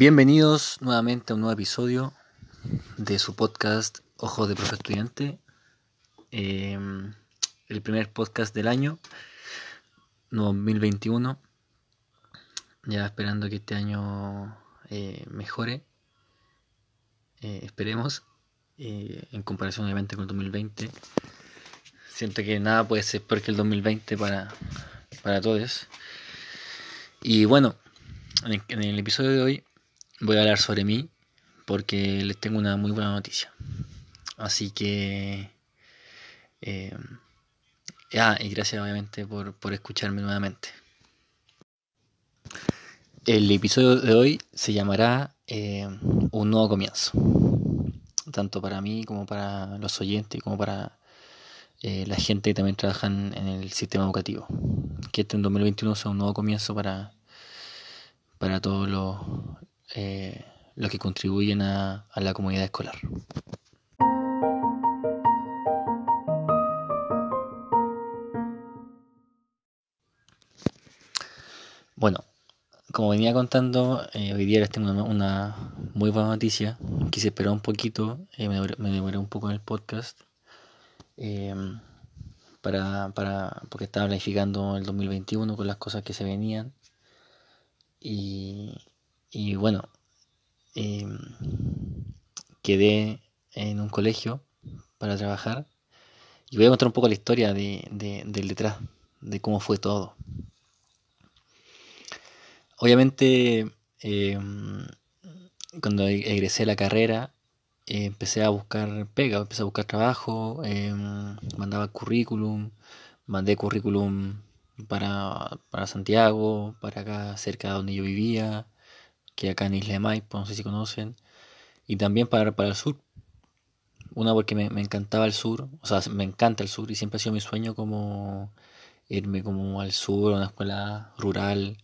Bienvenidos nuevamente a un nuevo episodio de su podcast Ojos de Profe Estudiante. Em, el primer podcast del año 2021. Ya esperando que este año eh, mejore. Eh, esperemos. Eh, en comparación obviamente con el 2020. Siento que nada puede ser peor que el 2020 para, para todos. Y bueno, en el episodio de hoy voy a hablar sobre mí porque les tengo una muy buena noticia. Así que... Eh, ah, y gracias obviamente por, escucharme nuevamente. El episodio de hoy se llamará eh, Un nuevo comienzo. Tanto para mí como para los oyentes, como para eh, la gente que también trabaja en, el sistema educativo. Que este en 2021 sea un nuevo comienzo para, para todos los, eh, los que contribuyen a, la comunidad escolar. Bueno, como venía contando, eh, hoy día les tengo una, muy buena noticia. Quise esperar un poquito, eh, me, demoré, un poco en el podcast, para, para, porque estaba planificando el 2021 con las cosas que se venían. Y, y bueno, em, quedé en un colegio para trabajar y voy a contar un poco la historia de, del detrás, de cómo fue todo. Obviamente, em, cuando e-, egresé la carrera, empecé a buscar pega, empecé a buscar trabajo, mandaba currículum, mandé currículum para, para Santiago, para acá cerca de donde yo vivía, que acá en Isla de Maipo, no sé si conocen, y también para, para el sur. Una porque me, encantaba el sur, o sea, me encanta el sur y siempre ha sido mi sueño como irme como al sur, a una escuela rural,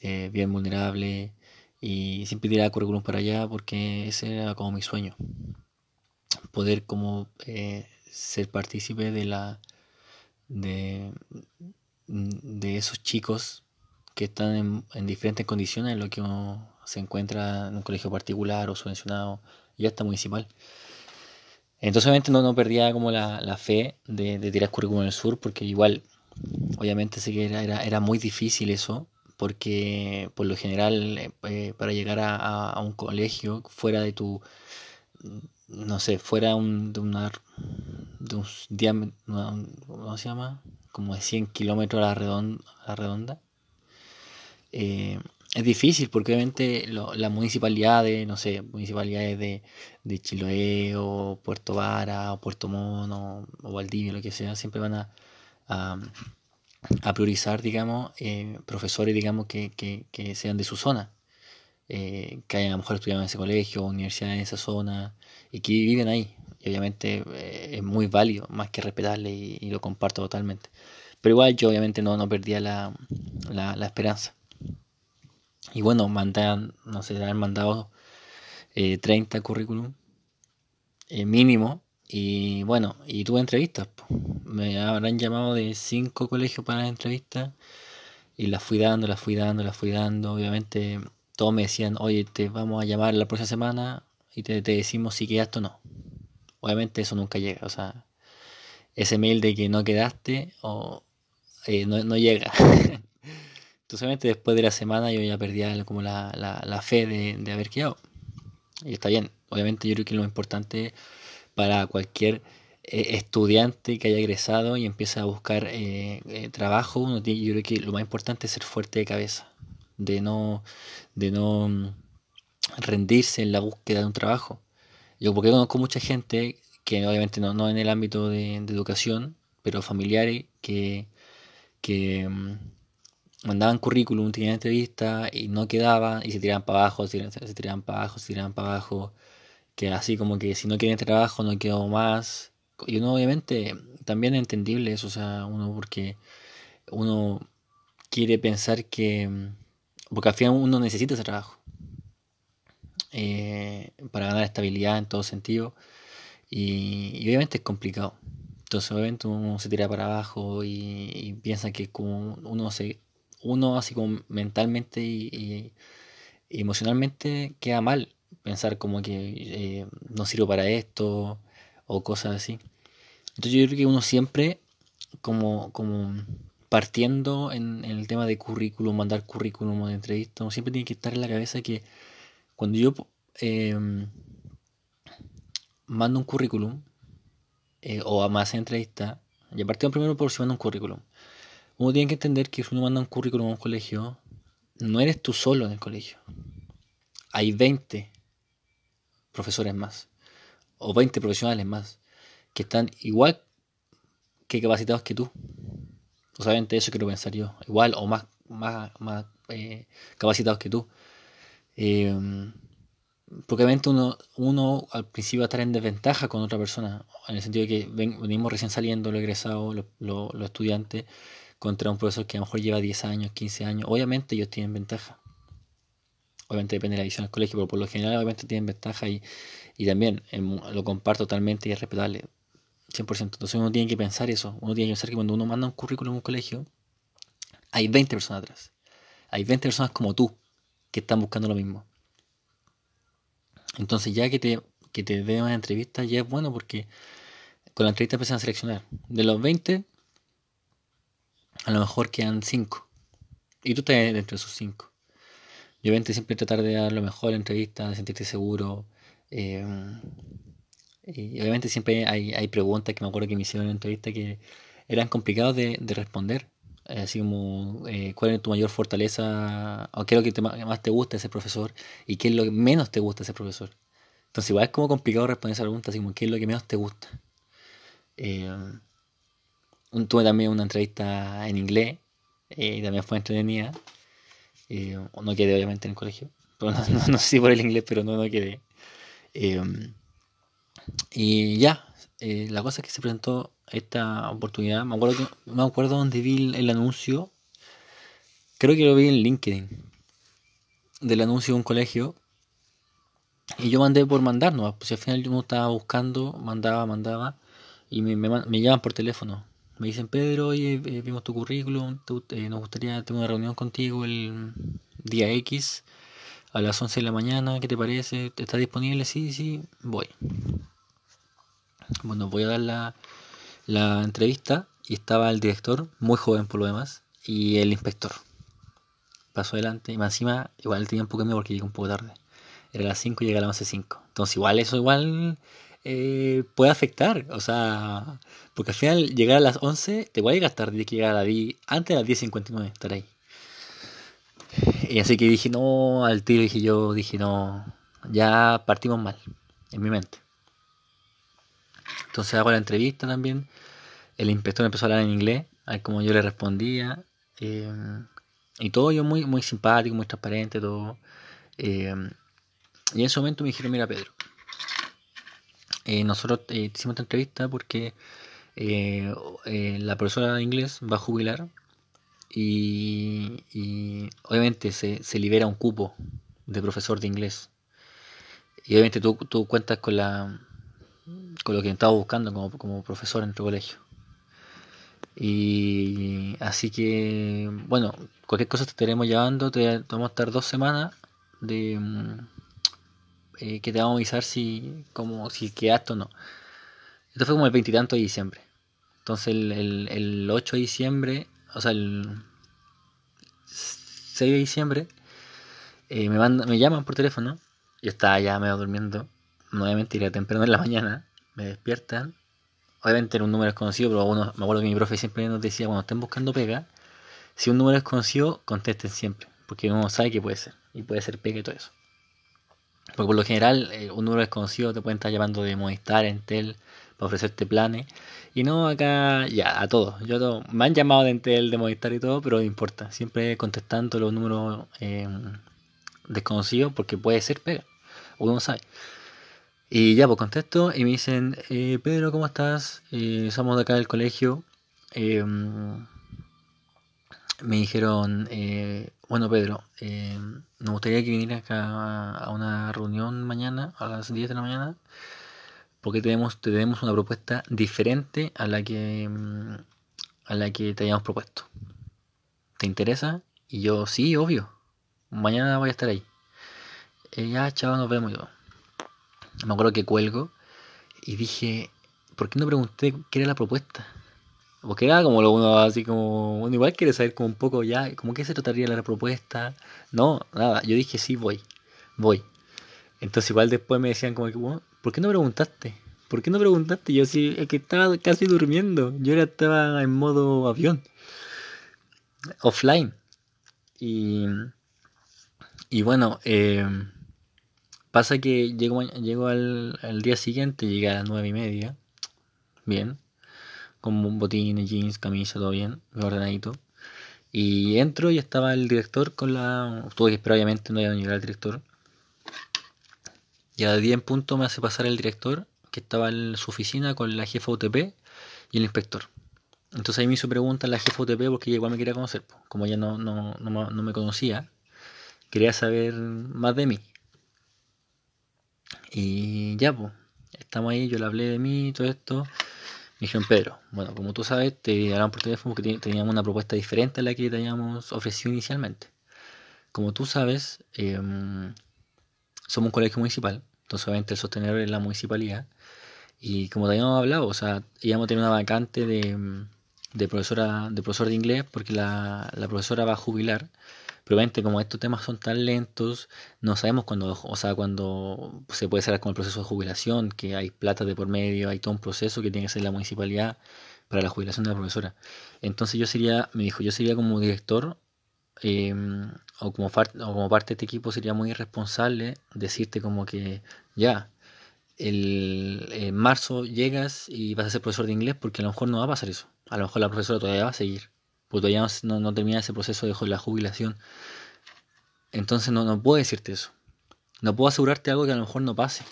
eh, bien vulnerable, y siempre tiraba currículum para allá porque ese era como mi sueño. Poder como eh, ser partícipe de la de, de esos chicos que están en, diferentes condiciones en lo que uno se encuentra en un colegio particular o subvencionado y hasta municipal. Entonces obviamente no, no perdía como la, fe de, tirar currículum en el sur porque igual obviamente sé que era, era, muy difícil eso porque por lo general eh, eh, para llegar a, un colegio fuera de tu no sé fuera un, de de un diámetro ¿cómo se llama? como de 100 kilómetros a la redonda, a la redonda eh, es difícil porque obviamente las municipalidades, no sé, municipalidades de, de Chiloé o Puerto Vara o Puerto Mono o Valdivia, lo que sea, siempre van a, a, priorizar, digamos, eh, profesores, digamos, que, que, sean de su zona, eh, que hayan a lo mejor estudiado en ese colegio universidad en esa zona y que viven ahí. Y obviamente es muy válido, más que respetarle y, lo comparto totalmente. Pero igual yo obviamente no, no perdía la, la esperanza. Y bueno, mandan, no sé, han mandado 30 currículum eh, mínimo. Y bueno, y tuve entrevistas. Me habrán llamado de 5 colegios para la entrevista. Y las fui dando, las fui dando, las fui dando. Obviamente todos me decían, oye, te vamos a llamar la próxima semana y te, decimos si quedaste o no. Obviamente eso nunca llega. O sea, ese mail de que no quedaste o eh, no, no llega. Entonces, después de la semana yo ya perdía como la, la, fe de, haber quedado. Y está bien. Obviamente yo creo que lo importante para cualquier eh, estudiante que haya egresado y empieza a buscar eh, eh, trabajo, yo creo que lo más importante es ser fuerte de cabeza, de no, de no mm, rendirse en la búsqueda de un trabajo. Yo porque conozco mucha gente que obviamente no, no en el ámbito de, educación, pero familiares que, que mm, mandaban currículum, tenían entrevista y no quedaban y se tiraban para abajo, se tiraban, para abajo, se tiraban para abajo, que así como que si no quieren trabajo no quedo más. Y uno obviamente también es entendible eso, o sea, uno porque uno quiere pensar que, porque al final uno necesita ese trabajo eh, para ganar estabilidad en todo sentido y, obviamente es complicado. Entonces obviamente uno se tira para abajo y, y piensa que como uno se uno así como mentalmente y, emocionalmente queda mal pensar como que eh, no sirvo para esto o cosas así. Entonces yo creo que uno siempre como, como partiendo en, el tema de currículum, mandar currículum o de entrevista, uno siempre tiene que estar en la cabeza que cuando yo em, mando un currículum eh, o a más entrevista, y a partir primero por si manda un currículum, uno tiene que entender que si uno manda un currículum a un colegio, no eres tú solo en el colegio. Hay 20 profesores más o 20 profesionales más que están igual que capacitados que tú. O sea, eso quiero pensar yo. Igual o más, más, más eh, capacitados que tú. Eh, uno, uno al principio va a estar en desventaja con otra persona, en el sentido de que venimos recién saliendo, los egresados, los, los, estudiantes, contra un profesor que a lo mejor lleva 10 años, 15 años. Obviamente ellos tienen ventaja. Obviamente depende de la visión del colegio, pero por lo general obviamente tienen ventaja y, y también em, lo comparto totalmente y es respetable. 100%. Entonces uno tiene que pensar eso. Uno tiene que pensar que cuando uno manda un currículum a un colegio, hay 20 personas atrás. Hay 20 personas como tú que están buscando lo mismo. Entonces ya que te, que te den una entrevista ya es bueno porque con la entrevista empiezan a seleccionar. De los 20, a lo mejor quedan 5. Y tú estás dentro de esos 5. Y obviamente siempre tratar de dar lo mejor en la entrevista, de sentirte seguro. Eh, y obviamente siempre hay, hay, preguntas que me acuerdo que me hicieron en la entrevista que eran complicados de, de responder. Eh, así como, eh, ¿cuál es tu mayor fortaleza? ¿O qué es lo que más te gusta de ese profesor? ¿Y qué es lo que menos te gusta de ese profesor? Entonces, igual es como complicado responder esa pregunta, así como, ¿qué es lo que menos te gusta? Eh, tuve también una entrevista en inglés y también fue entretenida. no quedé, obviamente, en el colegio. no, no, sé si por el inglés, pero no, no quedé. y ya, la cosa es que se presentó esta oportunidad. Me acuerdo, que, me acuerdo donde vi el, anuncio. Creo que lo vi en LinkedIn. Del anuncio de un colegio. Y yo mandé por mandar no Pues al final yo estaba buscando, mandaba, mandaba. Y me, me, llaman por teléfono. Me dicen, Pedro, oye, eh, vimos tu currículum. Eh, nos gustaría tener una reunión contigo el día X a las 11 de la mañana. ¿Qué te parece? ¿Estás disponible? Sí, sí, voy. Bueno, voy a dar la, la entrevista y estaba el director, muy joven por lo demás, y el inspector. Pasó adelante y más encima igual tenía un poco de miedo porque llegué un poco tarde. Era las 5 y llegué a las 11.05. Entonces igual eso igual eh, puede afectar. O sea, porque al final llegar a las 11 te voy a llegar tarde, que llegar a la antes de las 10.59 estar ahí. Y así que dije no, al tiro dije yo, dije no, ya partimos mal, en mi mente. Entonces hago la entrevista también el inspector empezó a hablar en inglés, a ver cómo yo le respondía. Eh, y todo yo muy, muy simpático, muy transparente, todo. Eh, y en ese momento me dijeron, mira Pedro, eh, nosotros hicimos esta entrevista porque la profesora de inglés va a jubilar y, obviamente se, se, libera un cupo de profesor de inglés. Y obviamente tú, tú cuentas con la con lo que estaba buscando como, como profesor en tu colegio. Y así que, bueno, cualquier cosa te estaremos llevando, te vamos a estar dos semanas de mm, eh, que te vamos a avisar si como si quedaste o no. Esto fue como el veintitanto de diciembre. Entonces el, el, 8 de diciembre, o sea, el 6 de diciembre, eh, me, me llaman por teléfono. Yo estaba ya medio durmiendo, nuevamente iré temprano en la mañana. Me despiertan obviamente era un número desconocido, pero uno, me acuerdo que mi profe siempre nos decía, cuando estén buscando pega, si un número es conocido, contesten siempre, porque uno sabe que puede ser, y puede ser pega y todo eso. Porque por lo general, eh, un número desconocido te pueden estar llamando de Movistar, Entel, para ofrecerte planes, y no acá, ya, a todos. Yo me han llamado de Entel, de Movistar y todo, pero no importa, siempre contestando los números eh, desconocidos, porque puede ser pega, uno sabe. Y ya, pues contesto y me dicen, eh, Pedro, ¿cómo estás? Eh, somos de acá del colegio. Me dijeron, eh, bueno, Pedro, eh, nos gustaría que vinieras acá a una reunión mañana a las 10 de la mañana, porque tenemos, tenemos una propuesta diferente a la que a la que te hayamos propuesto. ¿Te interesa? Y yo, sí, obvio. Mañana voy a estar ahí. eh, ya, chao, nos vemos yo. Me acuerdo que cuelgo y dije, ¿por qué no pregunté qué era la propuesta? Porque era como lo uno así como, bueno, igual quiere saber como un poco ya, como qué se trataría la propuesta. No, nada, yo dije sí, voy, voy. Entonces igual después me decían como que, bueno, ¿por qué no preguntaste? ¿Por qué no preguntaste? Yo sí, es que estaba casi durmiendo. Yo era, estaba en modo avión. Offline. Y, y bueno, eh, pasa que llego, llego al, al, día siguiente, llegué a las nueve y media. Bien. Con botines, jeans, camisa, todo bien. Ordenadito. Y entro y estaba el director con la... Tuve que esperar, obviamente, no iba a llegar el director. Y a 10 en punto me hace pasar el director, que estaba en su oficina con la jefa UTP y el inspector. Entonces ahí me hizo pregunta la jefa UTP porque igual me quería conocer. Como ella no, no, no, no me conocía, quería saber más de mí. Y ya, pues, estamos ahí, yo le hablé de mí todo esto. Me dijeron, Pedro, bueno, como tú sabes, te hablaron por teléfono porque teníamos una propuesta diferente a la que teníamos ofrecido inicialmente. Como tú sabes, eh, somos un colegio municipal, entonces obviamente el sostener es la municipalidad. Y como te habíamos hablado, o sea, íbamos a tener una vacante de, de profesora de profesor de inglés porque la, la profesora va a jubilar pero obviamente como estos temas son tan lentos, no sabemos cuándo, o sea, cuando se puede cerrar con el proceso de jubilación, que hay plata de por medio, hay todo un proceso que tiene que ser la municipalidad para la jubilación de la profesora. Entonces yo sería, me dijo, yo sería como director eh, o, como o como parte de este equipo sería muy irresponsable decirte como que ya, el, en marzo llegas y vas a ser profesor de inglés porque a lo mejor no va a pasar eso. A lo mejor la profesora todavía va a seguir porque todavía no, no, termina ese proceso de la jubilación. Entonces no, no puedo decirte eso. No puedo asegurarte algo que a lo mejor no pase.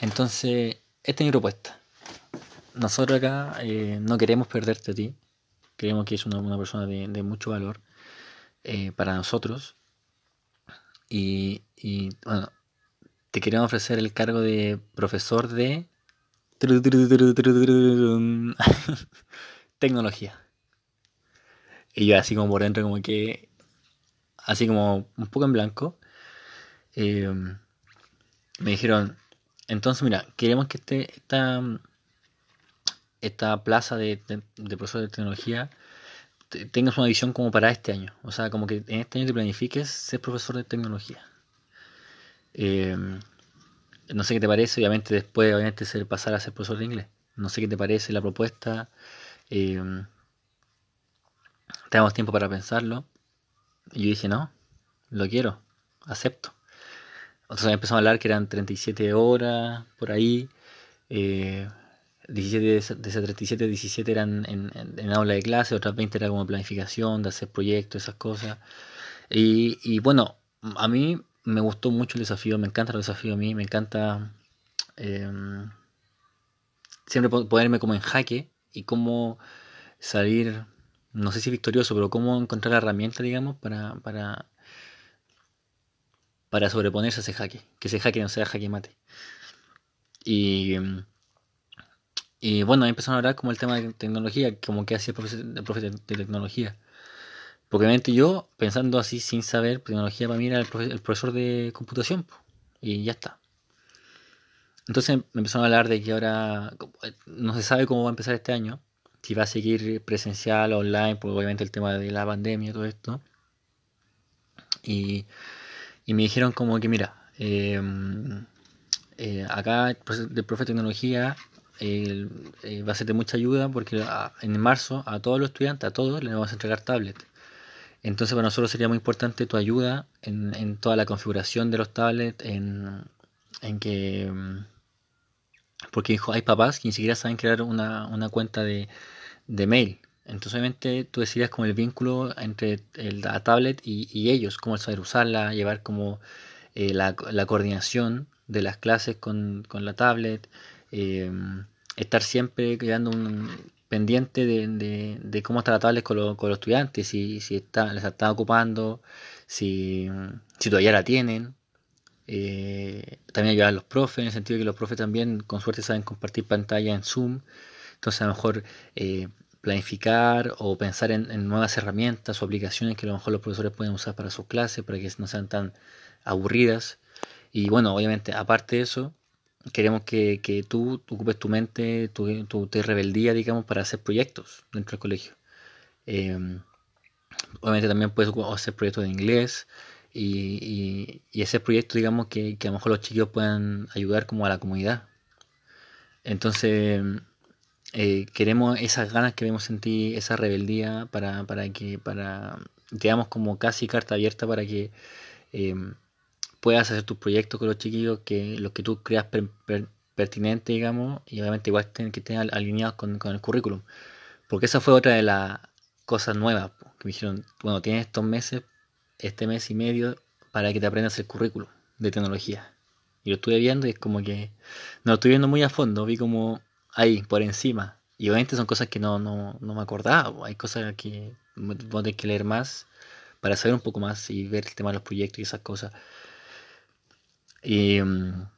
Entonces, esta es mi propuesta. Nosotros acá eh, no queremos perderte a ti. Creemos que es una, persona de, mucho valor eh, para nosotros. Y, y, bueno, te queremos ofrecer el cargo de profesor de tecnología. Y yo así como por dentro como que, así como un poco en blanco, eh, me dijeron, entonces mira, queremos que este, esta, esta plaza de, de, profesor de tecnología tengas una visión como para este año. O sea, como que en este año te planifiques ser profesor de tecnología. Eh, no sé qué te parece, obviamente después obviamente ser, pasar a ser profesor de inglés. No sé qué te parece la propuesta. Eh, tenemos tiempo para pensarlo. Y yo dije, no, lo quiero, acepto. Entonces empezamos a hablar que eran 37 horas por ahí. Eh, 17 de esas 37, 17 eran en, en, aula de clase, otras 20 era como planificación, de hacer proyectos, esas cosas. Y, y, bueno, a mí me gustó mucho el desafío, me encanta el desafío a mí, me encanta eh, siempre ponerme como en jaque y cómo salir no sé si victorioso, pero cómo encontrar la herramienta, digamos, para, para, para sobreponerse a ese jaque, que ese jaque no sea jaque mate. Y, y bueno, ahí empezaron a hablar como el tema de tecnología, como que hacía el profe, de, tecnología. Porque obviamente yo, pensando así sin saber, tecnología para mí era el, profesor de computación, y ya está. Entonces me empezaron a hablar de que ahora no se sabe cómo va a empezar este año, si va a seguir presencial online, pues obviamente el tema de la pandemia todo esto. Y, y me dijeron como que, mira, eh, eh, acá el profe de tecnología eh, va a ser de mucha ayuda porque en marzo a todos los estudiantes, a todos, les vamos a entregar tablets. Entonces para nosotros sería muy importante tu ayuda en, en toda la configuración de los tablets, en, en que... Porque hay papás que ni siquiera saben crear una, una cuenta de, de mail. Entonces obviamente tú decidas como el vínculo entre el, la tablet y, ellos, cómo saber usarla, llevar como eh, la, la, coordinación de las clases con, con la tablet, eh, estar siempre quedando un pendiente de, de, cómo está la tablet con, con los estudiantes, si, si está, les está ocupando, si, si todavía la tienen. Eh, también ayudar a los profes, en el sentido de que los profes también con suerte saben compartir pantalla en Zoom. Entonces a lo mejor eh, planificar o pensar en, nuevas herramientas o aplicaciones que a lo mejor los profesores pueden usar para sus clases, para que no sean tan aburridas. Y bueno, obviamente, aparte de eso, queremos que, que tú, ocupes tu mente, tu, tu, rebeldía, digamos, para hacer proyectos dentro del colegio. Em, obviamente también puedes hacer proyectos de inglés y, y, ese proyecto, digamos, que, que, a lo mejor los chicos puedan ayudar como a la comunidad. Entonces, eh, queremos esas ganas que vemos en ti, esa rebeldía para, para que, para, digamos, como casi carta abierta para que em, puedas hacer tus proyectos con los chiquillos, que los que tú creas pertinentes, digamos, y obviamente igual que tener alineados con, el currículum. Porque esa fue otra de las cosas nuevas que me dijeron, bueno, tienes estos meses, este mes y medio, para que te aprendas el currículum de tecnología. Y lo estuve viendo y es como que no lo estoy viendo muy a fondo, vi como ahí, por encima. Y obviamente son cosas que no, no, no me acordaba, hay cosas que voy a tener que leer más para saber un poco más y ver el tema de los proyectos y esas cosas. Y mm,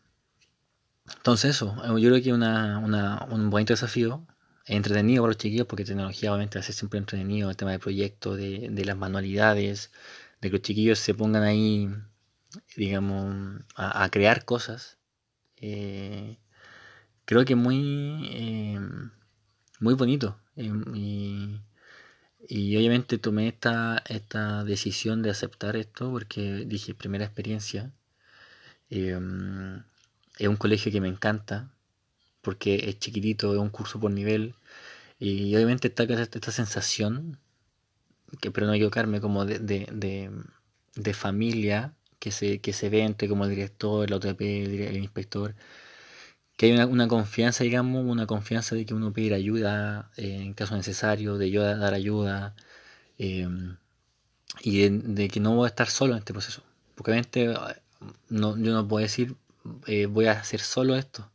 entonces eso, yo creo que una, una, un bonito desafío, entretenido para los chiquillos, porque tecnología obviamente hace siempre entretenido, el tema de proyectos, de, de las manualidades, de que los chiquillos se pongan ahí, digamos, a, crear cosas. Eh, creo que muy, eh, muy bonito. Eh, y, y, obviamente tomé esta, esta decisión de aceptar esto porque dije, primera experiencia, Em, es un colegio que me encanta porque es chiquitito, es un curso por nivel. Y obviamente está esta sensación, que pero no equivocarme, como de, de, familia que se, que se ve entre como el director, el OTP, el, inspector, que hay una, confianza, digamos, una confianza de que uno pedir ayuda eh, en caso necesario, de yo dar ayuda em, y de, que no voy a estar solo en este proceso. Porque obviamente no, yo no puedo decir eh, voy a hacer solo esto.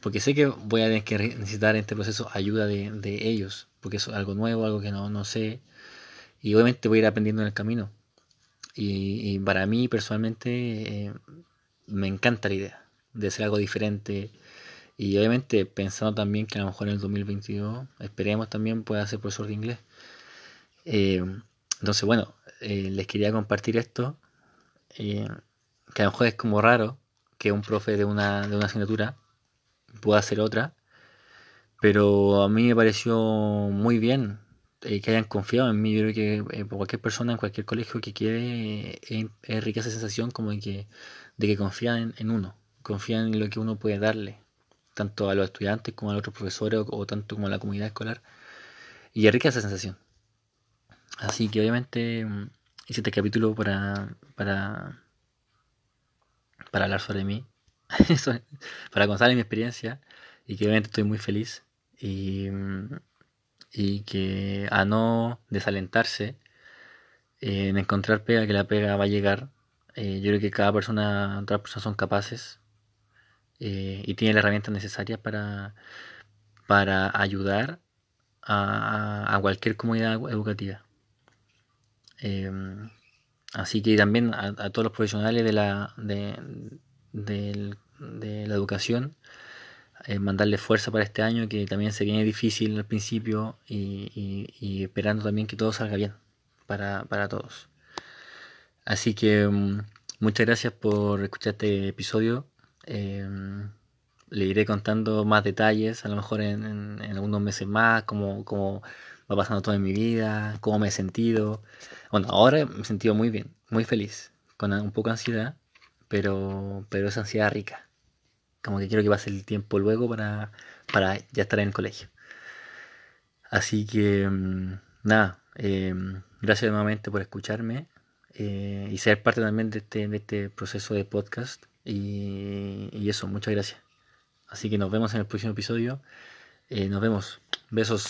Porque sé que voy a necesitar en este proceso ayuda de, ellos. Porque es algo nuevo, algo que no, no sé. Y obviamente voy a ir aprendiendo en el camino. Y, para mí personalmente eh, me encanta la idea de hacer algo diferente. Y obviamente pensando también que a lo mejor en el 2022 esperemos también pueda ser profesor de inglés. Eh, entonces bueno, les quería compartir esto que a lo mejor es como raro que un profe de una, de una asignatura pueda hacer otra, pero a mí me pareció muy bien eh, que hayan confiado en mí. Yo creo que eh, cualquier persona en cualquier colegio que quiere eh, rica esa sensación como de que, de que confían en, uno, confían en lo que uno puede darle, tanto a los estudiantes como a los otros profesores o, tanto como a la comunidad escolar. Y es rica esa sensación. Así que obviamente mm, hice este capítulo para, para para hablar sobre mí, para contarles mi experiencia y que obviamente estoy muy feliz y, y que a no desalentarse en encontrar pega, que la pega va a llegar. Eh, yo creo que cada persona, otras personas son capaces eh, y tienen las herramientas necesarias para, para ayudar a, cualquier comunidad educativa. Em, Así que también a, todos los profesionales de la, de, la educación, eh, mandarle fuerza para este año, que también se viene difícil al principio y, esperando también que todo salga bien para, todos. Así que mm, muchas gracias por escuchar este episodio. Em, le iré contando más detalles, a lo mejor en, algunos meses más, cómo, cómo va pasando todo en mi vida, cómo me he sentido. Bueno, ahora me he sentido muy bien, muy feliz, con un poco de ansiedad, pero, pero esa ansiedad rica. Como que quiero que pase el tiempo luego para, para ya estar en el colegio. Así que, mm, nada, em, gracias nuevamente por escucharme eh, y ser parte también de este, de este proceso de podcast. Y, eso, muchas gracias. Así que nos vemos en el próximo episodio. Eh, nos vemos. Besos.